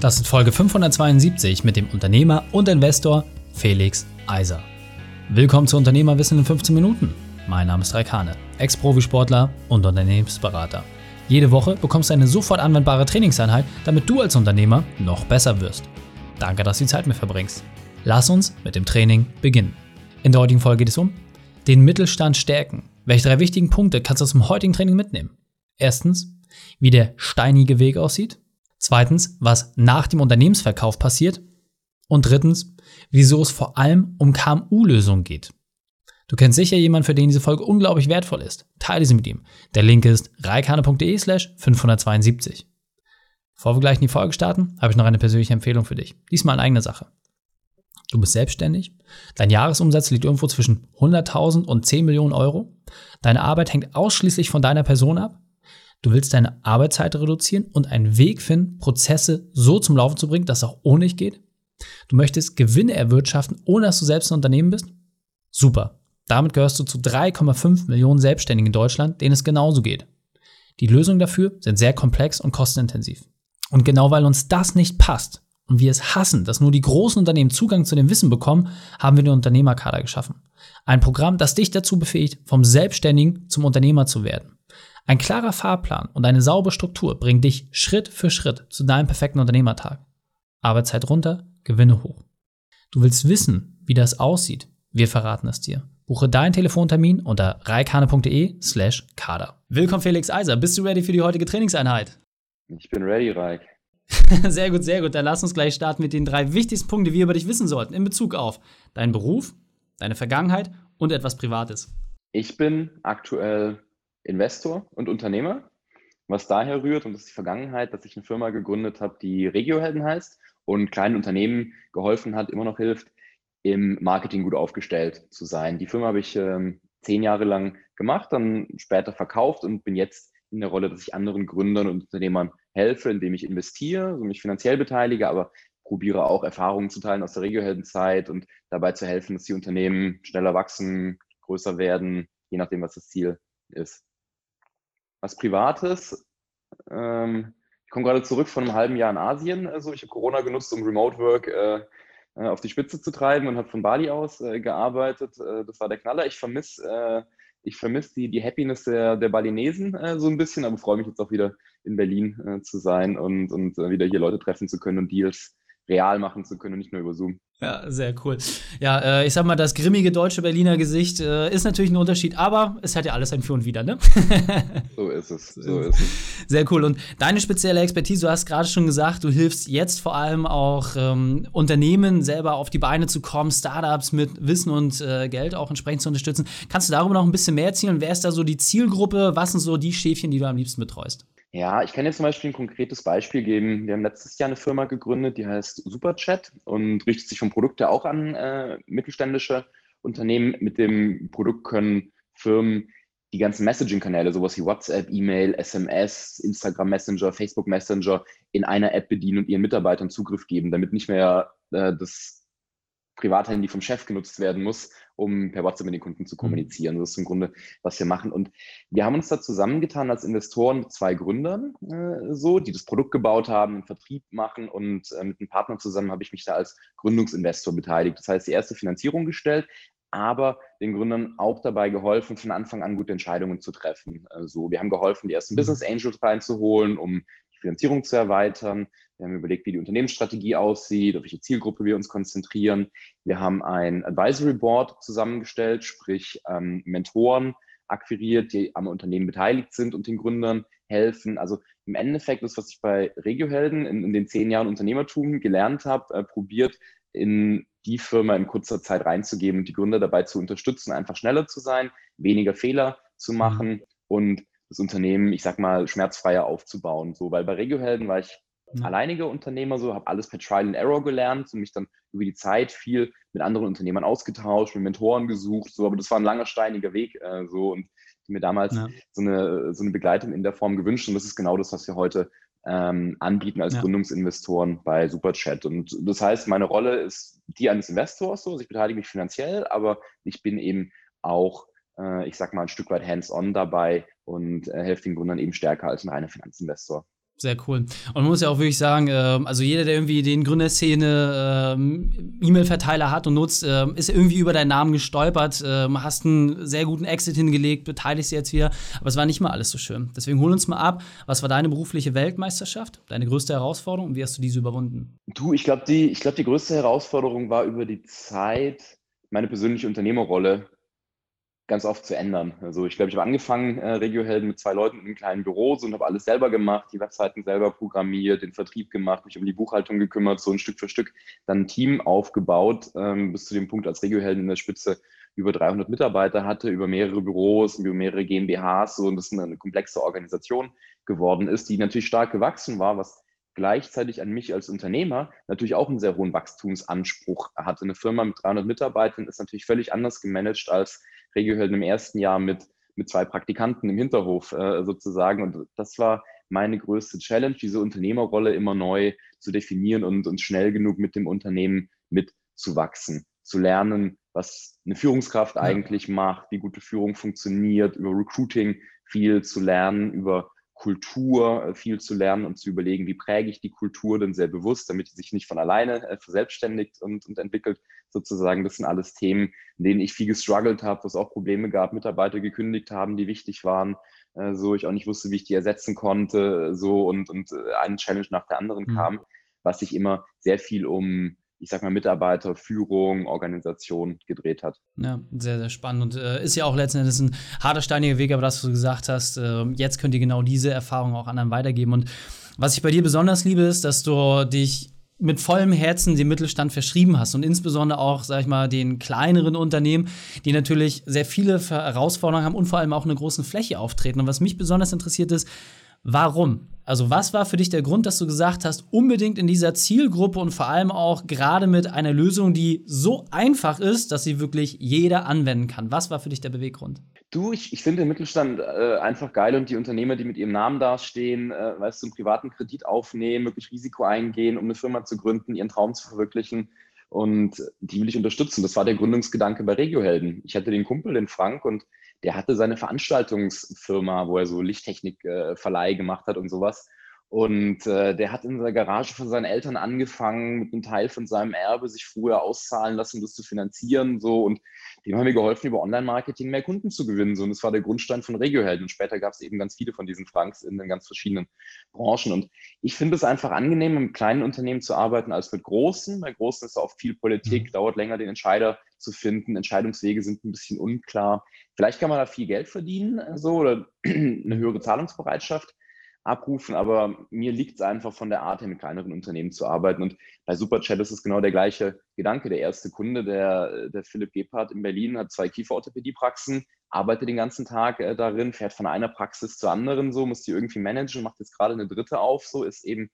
Das ist Folge 572 mit dem Unternehmer und Investor Felix Eiser. Willkommen zu Unternehmerwissen in 15 Minuten. Mein Name ist Raikane, Ex-Profisportler und Unternehmensberater. Jede Woche bekommst du eine sofort anwendbare Trainingseinheit, damit du als Unternehmer noch besser wirst. Danke, dass du die Zeit mit verbringst. Lass uns mit dem Training beginnen. In der heutigen Folge geht es um den Mittelstand stärken. Welche drei wichtigen Punkte kannst du aus dem heutigen Training mitnehmen? Erstens, wie der steinige Weg aussieht. Zweitens, was nach dem Unternehmensverkauf passiert. Und drittens, wieso es vor allem um KMU-Lösungen geht. Du kennst sicher jemanden, für den diese Folge unglaublich wertvoll ist. Teile sie mit ihm. Der Link ist reikane.de slash 572. Bevor wir gleich in die Folge starten, habe ich noch eine persönliche Empfehlung für dich. Diesmal in eigener Sache. Du bist selbstständig, dein Jahresumsatz liegt irgendwo zwischen 100.000 und 10 Millionen Euro, deine Arbeit hängt ausschließlich von deiner Person ab Du willst deine Arbeitszeit reduzieren und einen Weg finden, Prozesse so zum Laufen zu bringen, dass es auch ohne dich geht. Du möchtest Gewinne erwirtschaften, ohne dass du selbst ein Unternehmen bist. Super. Damit gehörst du zu 3,5 Millionen Selbstständigen in Deutschland, denen es genauso geht. Die Lösungen dafür sind sehr komplex und kostenintensiv. Und genau weil uns das nicht passt und wir es hassen, dass nur die großen Unternehmen Zugang zu dem Wissen bekommen, haben wir den Unternehmerkader geschaffen. Ein Programm, das dich dazu befähigt, vom Selbstständigen zum Unternehmer zu werden. Ein klarer Fahrplan und eine saubere Struktur bringen dich Schritt für Schritt zu deinem perfekten Unternehmertag. Arbeitszeit runter, Gewinne hoch. Du willst wissen, wie das aussieht? Wir verraten es dir. Buche deinen Telefontermin unter reikane.de slash kader. Willkommen Felix Eiser. Bist du ready für die heutige Trainingseinheit? Ich bin ready, Reik. sehr gut, sehr gut. Dann lass uns gleich starten mit den drei wichtigsten Punkten, die wir über dich wissen sollten in Bezug auf deinen Beruf, deine Vergangenheit und etwas Privates. Ich bin aktuell Investor und Unternehmer, was daher rührt, und das ist die Vergangenheit, dass ich eine Firma gegründet habe, die Regiohelden heißt und kleinen Unternehmen geholfen hat, immer noch hilft, im Marketing gut aufgestellt zu sein. Die Firma habe ich ähm, zehn Jahre lang gemacht, dann später verkauft und bin jetzt in der Rolle, dass ich anderen Gründern und Unternehmern helfe, indem ich investiere, also mich finanziell beteilige, aber probiere auch Erfahrungen zu teilen aus der Regioheldenzeit und dabei zu helfen, dass die Unternehmen schneller wachsen, größer werden, je nachdem, was das Ziel ist was Privates. Ähm, ich komme gerade zurück von einem halben Jahr in Asien. Also ich habe Corona genutzt, um Remote Work äh, äh, auf die Spitze zu treiben und habe von Bali aus äh, gearbeitet. Äh, das war der Knaller. Ich vermisse äh, ich vermisse die, die Happiness der, der Balinesen äh, so ein bisschen, aber freue mich jetzt auch wieder in Berlin zu sein und, und wieder hier Leute treffen zu können und Deals real machen zu können und nicht nur über Zoom. Ja, sehr cool. Ja, äh, ich sag mal, das grimmige deutsche Berliner Gesicht äh, ist natürlich ein Unterschied, aber es hat ja alles ein Für und Wider, ne? so ist es, so ist es. Sehr cool. Und deine spezielle Expertise, du hast gerade schon gesagt, du hilfst jetzt vor allem auch ähm, Unternehmen selber auf die Beine zu kommen, Startups mit Wissen und äh, Geld auch entsprechend zu unterstützen. Kannst du darüber noch ein bisschen mehr erzählen? Wer ist da so die Zielgruppe? Was sind so die Schäfchen, die du am liebsten betreust? Ja, ich kann jetzt zum Beispiel ein konkretes Beispiel geben. Wir haben letztes Jahr eine Firma gegründet, die heißt Superchat und richtet sich vom Produkt her auch an äh, mittelständische Unternehmen. Mit dem Produkt können Firmen die ganzen Messaging-Kanäle, sowas wie WhatsApp, E-Mail, SMS, Instagram Messenger, Facebook Messenger in einer App bedienen und ihren Mitarbeitern Zugriff geben, damit nicht mehr äh, das Privathandy vom Chef genutzt werden muss, um per WhatsApp mit den Kunden zu mhm. kommunizieren. Das ist im Grunde, was wir machen. Und wir haben uns da zusammengetan als Investoren mit zwei Gründern, äh, so, die das Produkt gebaut haben, einen Vertrieb machen und äh, mit einem Partner zusammen habe ich mich da als Gründungsinvestor beteiligt. Das heißt, die erste Finanzierung gestellt, aber den Gründern auch dabei geholfen, von Anfang an gute Entscheidungen zu treffen. Also wir haben geholfen, die ersten mhm. Business Angels reinzuholen, um Finanzierung zu erweitern. Wir haben überlegt, wie die Unternehmensstrategie aussieht, auf welche Zielgruppe wir uns konzentrieren. Wir haben ein Advisory Board zusammengestellt, sprich ähm, Mentoren akquiriert, die am Unternehmen beteiligt sind und den Gründern helfen. Also im Endeffekt ist, was ich bei Regiohelden in, in den zehn Jahren Unternehmertum gelernt habe, äh, probiert in die Firma in kurzer Zeit reinzugeben und die Gründer dabei zu unterstützen, einfach schneller zu sein, weniger Fehler zu mhm. machen und das Unternehmen, ich sag mal, schmerzfreier aufzubauen. So, weil bei Regiohelden war ich ja. alleiniger Unternehmer, so habe alles per Trial and Error gelernt und mich dann über die Zeit viel mit anderen Unternehmern ausgetauscht, mit Mentoren gesucht, so, aber das war ein langer steiniger Weg, äh, so und mir damals ja. so, eine, so eine Begleitung in der Form gewünscht und das ist genau das, was wir heute ähm, anbieten als ja. Gründungsinvestoren bei Superchat. Und das heißt, meine Rolle ist die eines Investors, so, also ich beteilige mich finanziell, aber ich bin eben auch äh, ich sag mal, ein Stück weit hands-on dabei und äh, helfe den Gründern eben stärker als ein reiner Finanzinvestor. Sehr cool. Und man muss ja auch wirklich sagen, äh, also jeder, der irgendwie den Gründerszene äh, E-Mail-Verteiler hat und nutzt, äh, ist irgendwie über deinen Namen gestolpert, ähm, hast einen sehr guten Exit hingelegt, beteiligst jetzt wieder, aber es war nicht mal alles so schön. Deswegen hol uns mal ab, was war deine berufliche Weltmeisterschaft, deine größte Herausforderung und wie hast du diese überwunden? Du, ich glaube, die, glaub, die größte Herausforderung war über die Zeit meine persönliche Unternehmerrolle ganz oft zu ändern. Also ich glaube, ich habe angefangen, äh, Regiohelden mit zwei Leuten in einem kleinen Büro und habe alles selber gemacht, die Webseiten selber programmiert, den Vertrieb gemacht, mich um die Buchhaltung gekümmert, so ein Stück für Stück dann ein Team aufgebaut, ähm, bis zu dem Punkt, als Regiohelden in der Spitze über 300 Mitarbeiter hatte, über mehrere Büros, über mehrere GmbHs, so und das eine komplexe Organisation geworden ist, die natürlich stark gewachsen war, was gleichzeitig an mich als Unternehmer natürlich auch einen sehr hohen Wachstumsanspruch hatte. Eine Firma mit 300 Mitarbeitern ist natürlich völlig anders gemanagt als Regiohelden im ersten Jahr mit, mit zwei Praktikanten im Hinterhof äh, sozusagen. Und das war meine größte Challenge, diese Unternehmerrolle immer neu zu definieren und, und schnell genug mit dem Unternehmen mitzuwachsen, zu lernen, was eine Führungskraft ja. eigentlich macht, wie gute Führung funktioniert, über Recruiting viel zu lernen, über Kultur äh, viel zu lernen und zu überlegen, wie präge ich die Kultur denn sehr bewusst, damit sie sich nicht von alleine äh, verselbstständigt und, und entwickelt. Sozusagen, das sind alles Themen, in denen ich viel gestruggelt habe, wo es auch Probleme gab, Mitarbeiter gekündigt haben, die wichtig waren, äh, so ich auch nicht wusste, wie ich die ersetzen konnte, so und, und eine Challenge nach der anderen mhm. kam, was sich immer sehr viel um ich sag mal, Mitarbeiter, Führung, Organisation gedreht hat. Ja, sehr, sehr spannend. Und äh, ist ja auch letzten Endes ein harter, steiniger Weg, aber das, was du gesagt hast, äh, jetzt könnt ihr genau diese Erfahrung auch anderen weitergeben. Und was ich bei dir besonders liebe, ist, dass du dich mit vollem Herzen dem Mittelstand verschrieben hast und insbesondere auch, sag ich mal, den kleineren Unternehmen, die natürlich sehr viele Herausforderungen haben und vor allem auch eine große Fläche auftreten. Und was mich besonders interessiert ist, Warum? Also was war für dich der Grund, dass du gesagt hast, unbedingt in dieser Zielgruppe und vor allem auch gerade mit einer Lösung, die so einfach ist, dass sie wirklich jeder anwenden kann? Was war für dich der Beweggrund? Du, ich, ich finde den Mittelstand äh, einfach geil und die Unternehmer, die mit ihrem Namen dastehen, äh, weißt du, einen privaten Kredit aufnehmen, wirklich Risiko eingehen, um eine Firma zu gründen, ihren Traum zu verwirklichen. Und die will ich unterstützen. Das war der Gründungsgedanke bei Regiohelden. Ich hatte den Kumpel, den Frank, und der hatte seine Veranstaltungsfirma, wo er so Lichttechnik-Verleih äh, gemacht hat und sowas. Und äh, der hat in der Garage von seinen Eltern angefangen, mit einem Teil von seinem Erbe sich früher auszahlen lassen, das zu finanzieren. So. Und dem haben wir geholfen, über Online-Marketing mehr Kunden zu gewinnen. So. Und das war der Grundstein von Regiohelden. Und später gab es eben ganz viele von diesen Franks in den ganz verschiedenen Branchen. Und ich finde es einfach angenehm, mit kleinen Unternehmen zu arbeiten als mit großen. Bei großen ist auch viel Politik, mhm. dauert länger, den Entscheider zu finden. Entscheidungswege sind ein bisschen unklar. Vielleicht kann man da viel Geld verdienen so, oder eine höhere Zahlungsbereitschaft abrufen, aber mir liegt es einfach von der Art her, mit kleineren Unternehmen zu arbeiten. Und bei Superchat ist es genau der gleiche Gedanke. Der erste Kunde, der, der Philipp Gebhardt in Berlin, hat zwei Kieferorthopädiepraxen, arbeitet den ganzen Tag äh, darin, fährt von einer Praxis zur anderen, so muss die irgendwie managen, macht jetzt gerade eine dritte auf, so ist eben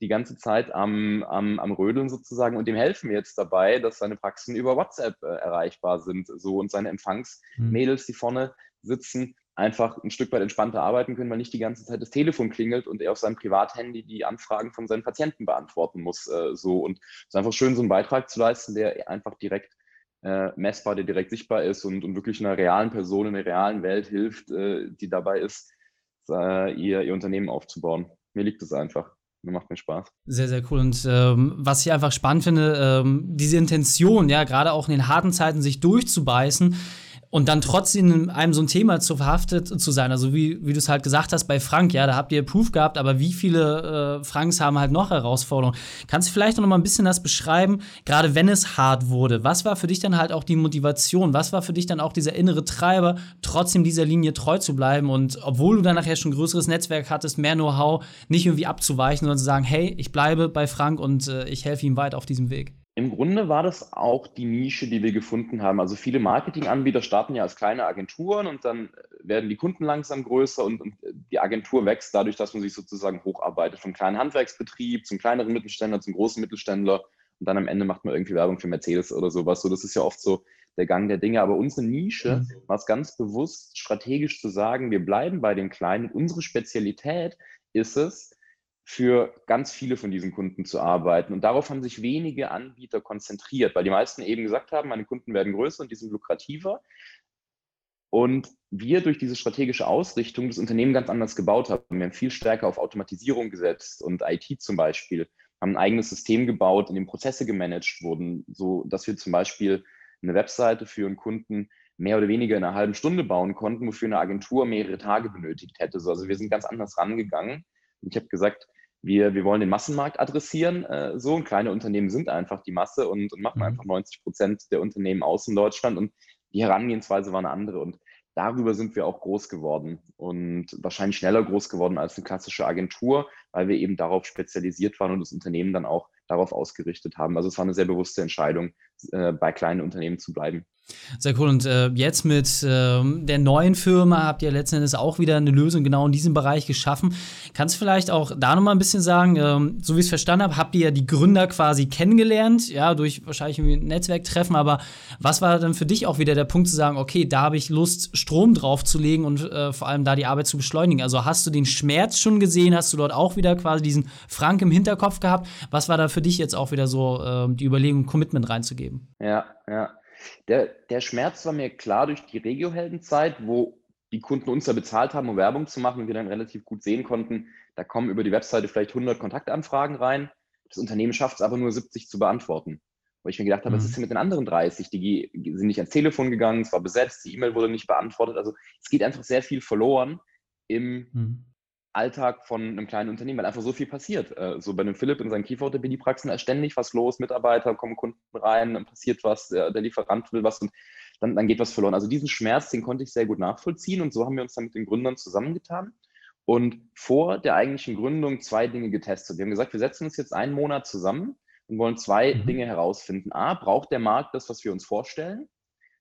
die ganze Zeit am, am, am Rödeln sozusagen und dem helfen wir jetzt dabei, dass seine Praxen über WhatsApp äh, erreichbar sind so und seine Empfangsmädels, die vorne sitzen, einfach ein Stück weit entspannter arbeiten können, weil nicht die ganze Zeit das Telefon klingelt und er auf seinem Privathandy die Anfragen von seinen Patienten beantworten muss. Äh, so und es ist einfach schön, so einen Beitrag zu leisten, der einfach direkt äh, messbar, der direkt sichtbar ist und, und wirklich einer realen Person in der realen Welt hilft, äh, die dabei ist, äh, ihr, ihr Unternehmen aufzubauen. Mir liegt es einfach mir macht mir Spaß. Sehr, sehr cool. Und ähm, was ich einfach spannend finde, ähm, diese Intention, ja, gerade auch in den harten Zeiten sich durchzubeißen, und dann trotzdem in einem so ein Thema zu verhaftet zu sein. Also wie, wie du es halt gesagt hast bei Frank, ja, da habt ihr Proof gehabt, aber wie viele äh, Franks haben halt noch Herausforderungen? Kannst du vielleicht noch mal ein bisschen das beschreiben, gerade wenn es hart wurde? Was war für dich dann halt auch die Motivation? Was war für dich dann auch dieser innere Treiber, trotzdem dieser Linie treu zu bleiben und obwohl du dann nachher schon ein größeres Netzwerk hattest, mehr Know-how, nicht irgendwie abzuweichen, sondern zu sagen, hey, ich bleibe bei Frank und äh, ich helfe ihm weit auf diesem Weg? Im Grunde war das auch die Nische, die wir gefunden haben. Also viele Marketinganbieter starten ja als kleine Agenturen und dann werden die Kunden langsam größer und, und, die Agentur wächst dadurch, dass man sich sozusagen hocharbeitet. Vom kleinen Handwerksbetrieb zum kleineren Mittelständler, zum großen Mittelständler und dann am Ende macht man irgendwie Werbung für Mercedes oder sowas. So, das ist ja oft so der Gang der Dinge. Aber unsere Nische mhm. war es ganz bewusst, strategisch zu sagen, wir bleiben bei den Kleinen. Unsere Spezialität ist es, für ganz viele von diesen Kunden zu arbeiten. Und darauf haben sich wenige Anbieter konzentriert, weil die meisten eben gesagt haben, meine Kunden werden größer und die sind lukrativer. Und wir durch diese strategische Ausrichtung das Unternehmen ganz anders gebaut haben. Wir haben viel stärker auf Automatisierung gesetzt und IT zum Beispiel, haben ein eigenes System gebaut, in dem Prozesse gemanagt wurden, so dass wir zum Beispiel eine Webseite für einen Kunden mehr oder weniger in einer halben Stunde bauen konnten, wofür eine Agentur mehrere Tage benötigt hätte. Also wir sind ganz anders rangegangen. Ich habe gesagt, wir, wir wollen den Massenmarkt adressieren. Äh, so und kleine Unternehmen sind einfach die Masse und, und machen mhm. einfach 90 Prozent der Unternehmen aus in Deutschland. Und die Herangehensweise war eine andere. Und darüber sind wir auch groß geworden und wahrscheinlich schneller groß geworden als eine klassische Agentur, weil wir eben darauf spezialisiert waren und das Unternehmen dann auch darauf ausgerichtet haben. Also es war eine sehr bewusste Entscheidung, äh, bei kleinen Unternehmen zu bleiben. Sehr cool. Und äh, jetzt mit äh, der neuen Firma habt ihr letzten Endes auch wieder eine Lösung genau in diesem Bereich geschaffen. Kannst du vielleicht auch da nochmal ein bisschen sagen, ähm, so wie ich es verstanden habe, habt ihr ja die Gründer quasi kennengelernt, ja, durch wahrscheinlich ein Netzwerktreffen, aber was war dann für dich auch wieder der Punkt zu sagen, okay, da habe ich Lust, Strom draufzulegen und äh, vor allem da die Arbeit zu beschleunigen? Also hast du den Schmerz schon gesehen? Hast du dort auch wieder quasi diesen Frank im Hinterkopf gehabt? Was war da für dich jetzt auch wieder so ähm, die Überlegung, Commitment reinzugeben? Ja, ja. Der, der Schmerz war mir klar durch die Regio-Heldenzeit, wo die Kunden uns ja bezahlt haben, um Werbung zu machen und wir dann relativ gut sehen konnten, da kommen über die Webseite vielleicht 100 Kontaktanfragen rein. Das Unternehmen schafft es aber nur 70 zu beantworten. Wo ich mir gedacht habe, mhm. was ist denn mit den anderen 30? Die sind nicht ans Telefon gegangen, es war besetzt, die E-Mail wurde nicht beantwortet. Also es geht einfach sehr viel verloren im mhm. Alltag von einem kleinen Unternehmen, weil einfach so viel passiert. Äh, so bei einem Philipp in seinen Kieferorthopädie-Praxen ist ständig was los, Mitarbeiter kommen Kunden rein, dann passiert was, der, der Lieferant will was und dann, dann geht was verloren. Also diesen Schmerz, den konnte ich sehr gut nachvollziehen und so haben wir uns dann mit den Gründern zusammengetan und vor der eigentlichen Gründung zwei Dinge getestet. Wir haben gesagt, wir setzen uns jetzt einen Monat zusammen und wollen zwei mhm. Dinge herausfinden. A, braucht der Markt das, was wir uns vorstellen?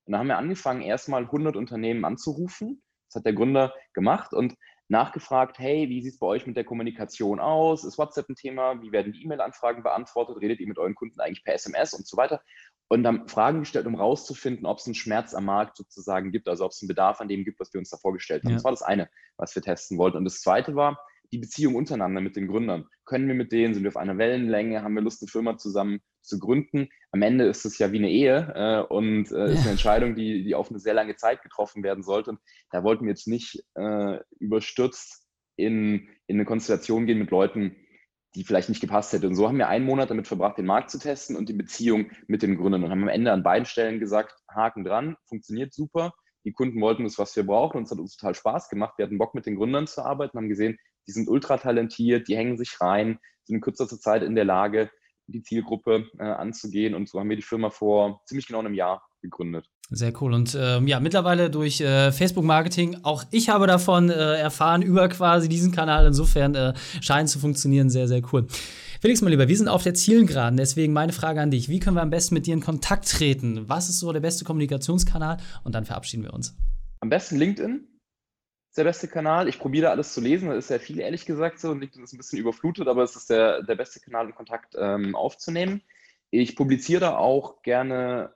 Und dann haben wir angefangen, erstmal 100 Unternehmen anzurufen. Das hat der Gründer gemacht und nachgefragt, hey, wie sieht es bei euch mit der Kommunikation aus? Ist WhatsApp ein Thema? Wie werden die E-Mail-Anfragen beantwortet? Redet ihr mit euren Kunden eigentlich per SMS und so weiter? Und dann Fragen gestellt, um rauszufinden, ob es einen Schmerz am Markt sozusagen gibt, also ob es einen Bedarf an dem gibt, was wir uns da vorgestellt haben. Ja. Das war das eine, was wir testen wollten. Und das zweite war, die Beziehung untereinander mit den Gründern. Können wir mit denen, sind wir auf einer Wellenlänge, haben wir Lust, eine Firma zusammen zu gründen? Am Ende ist es ja wie eine Ehe äh, und äh, ist eine Entscheidung, die, die auf eine sehr lange Zeit getroffen werden sollte. Und da wollten wir jetzt nicht äh, überstürzt in, in eine Konstellation gehen mit Leuten, die vielleicht nicht gepasst hätte. Und so haben wir einen Monat damit verbracht, den Markt zu testen und die Beziehung mit den Gründern und haben am Ende an beiden Stellen gesagt, Haken dran, funktioniert super. Die Kunden wollten das, was wir brauchen und es hat uns total Spaß gemacht. Wir hatten Bock, mit den Gründern zu arbeiten, haben gesehen, die sind ultra talentiert, die hängen sich rein, sind in kürzester Zeit in der Lage, die Zielgruppe äh, anzugehen. Und so haben wir die Firma vor ziemlich genau einem Jahr gegründet. Sehr cool. Und ähm, ja, mittlerweile durch äh, Facebook-Marketing, auch ich habe davon äh, erfahren über quasi diesen Kanal. Insofern äh, scheint zu funktionieren. Sehr, sehr cool. Felix, mein Lieber, wir sind auf der Zielgeraden. Deswegen meine Frage an dich. Wie können wir am besten mit dir in Kontakt treten? Was ist so der beste Kommunikationskanal? Und dann verabschieden wir uns. Am besten LinkedIn ist der beste Kanal. Ich probiere da alles zu lesen. Das ist sehr viel, ehrlich gesagt, so. LinkedIn ist ein bisschen überflutet, aber es ist der, der beste Kanal, um Kontakt ähm, aufzunehmen. Ich publiziere da auch gerne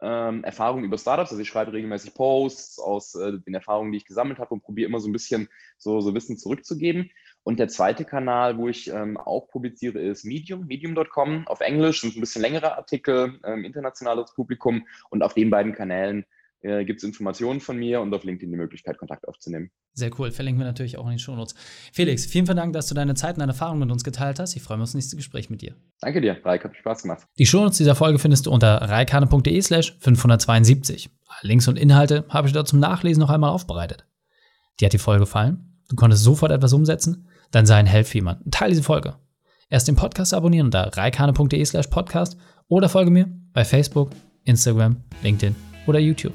ähm, Erfahrungen über Startups. Also ich schreibe regelmäßig Posts aus äh, den Erfahrungen, die ich gesammelt habe und probiere immer so ein bisschen so, so Wissen zurückzugeben. Und der zweite Kanal, wo ich ähm, auch publiziere, ist Medium, medium.com auf Englisch, sind ein bisschen längere Artikel, ähm, internationales Publikum. Und auf den beiden Kanälen äh, gibt es Informationen von mir und auf LinkedIn die Möglichkeit, Kontakt aufzunehmen. Sehr cool. Verlinken wir natürlich auch in den Shownotes. Felix, vielen Dank, dass du deine Zeit und deine Erfahrungen mit uns geteilt hast. Ich freue mich auf das nächste Gespräch mit dir. Danke dir, Raik. Hat Spaß gemacht. Die Shownotes dieser Folge findest du unter reikane.de slash 572. Links und Inhalte habe ich dort zum Nachlesen noch einmal aufbereitet. Dir hat die Folge gefallen? Du konntest sofort etwas umsetzen? Dann sei ein Held für jemanden. Teil diese Folge. Erst den Podcast abonnieren unter reikane.de slash podcast oder folge mir bei Facebook, Instagram, LinkedIn oder YouTube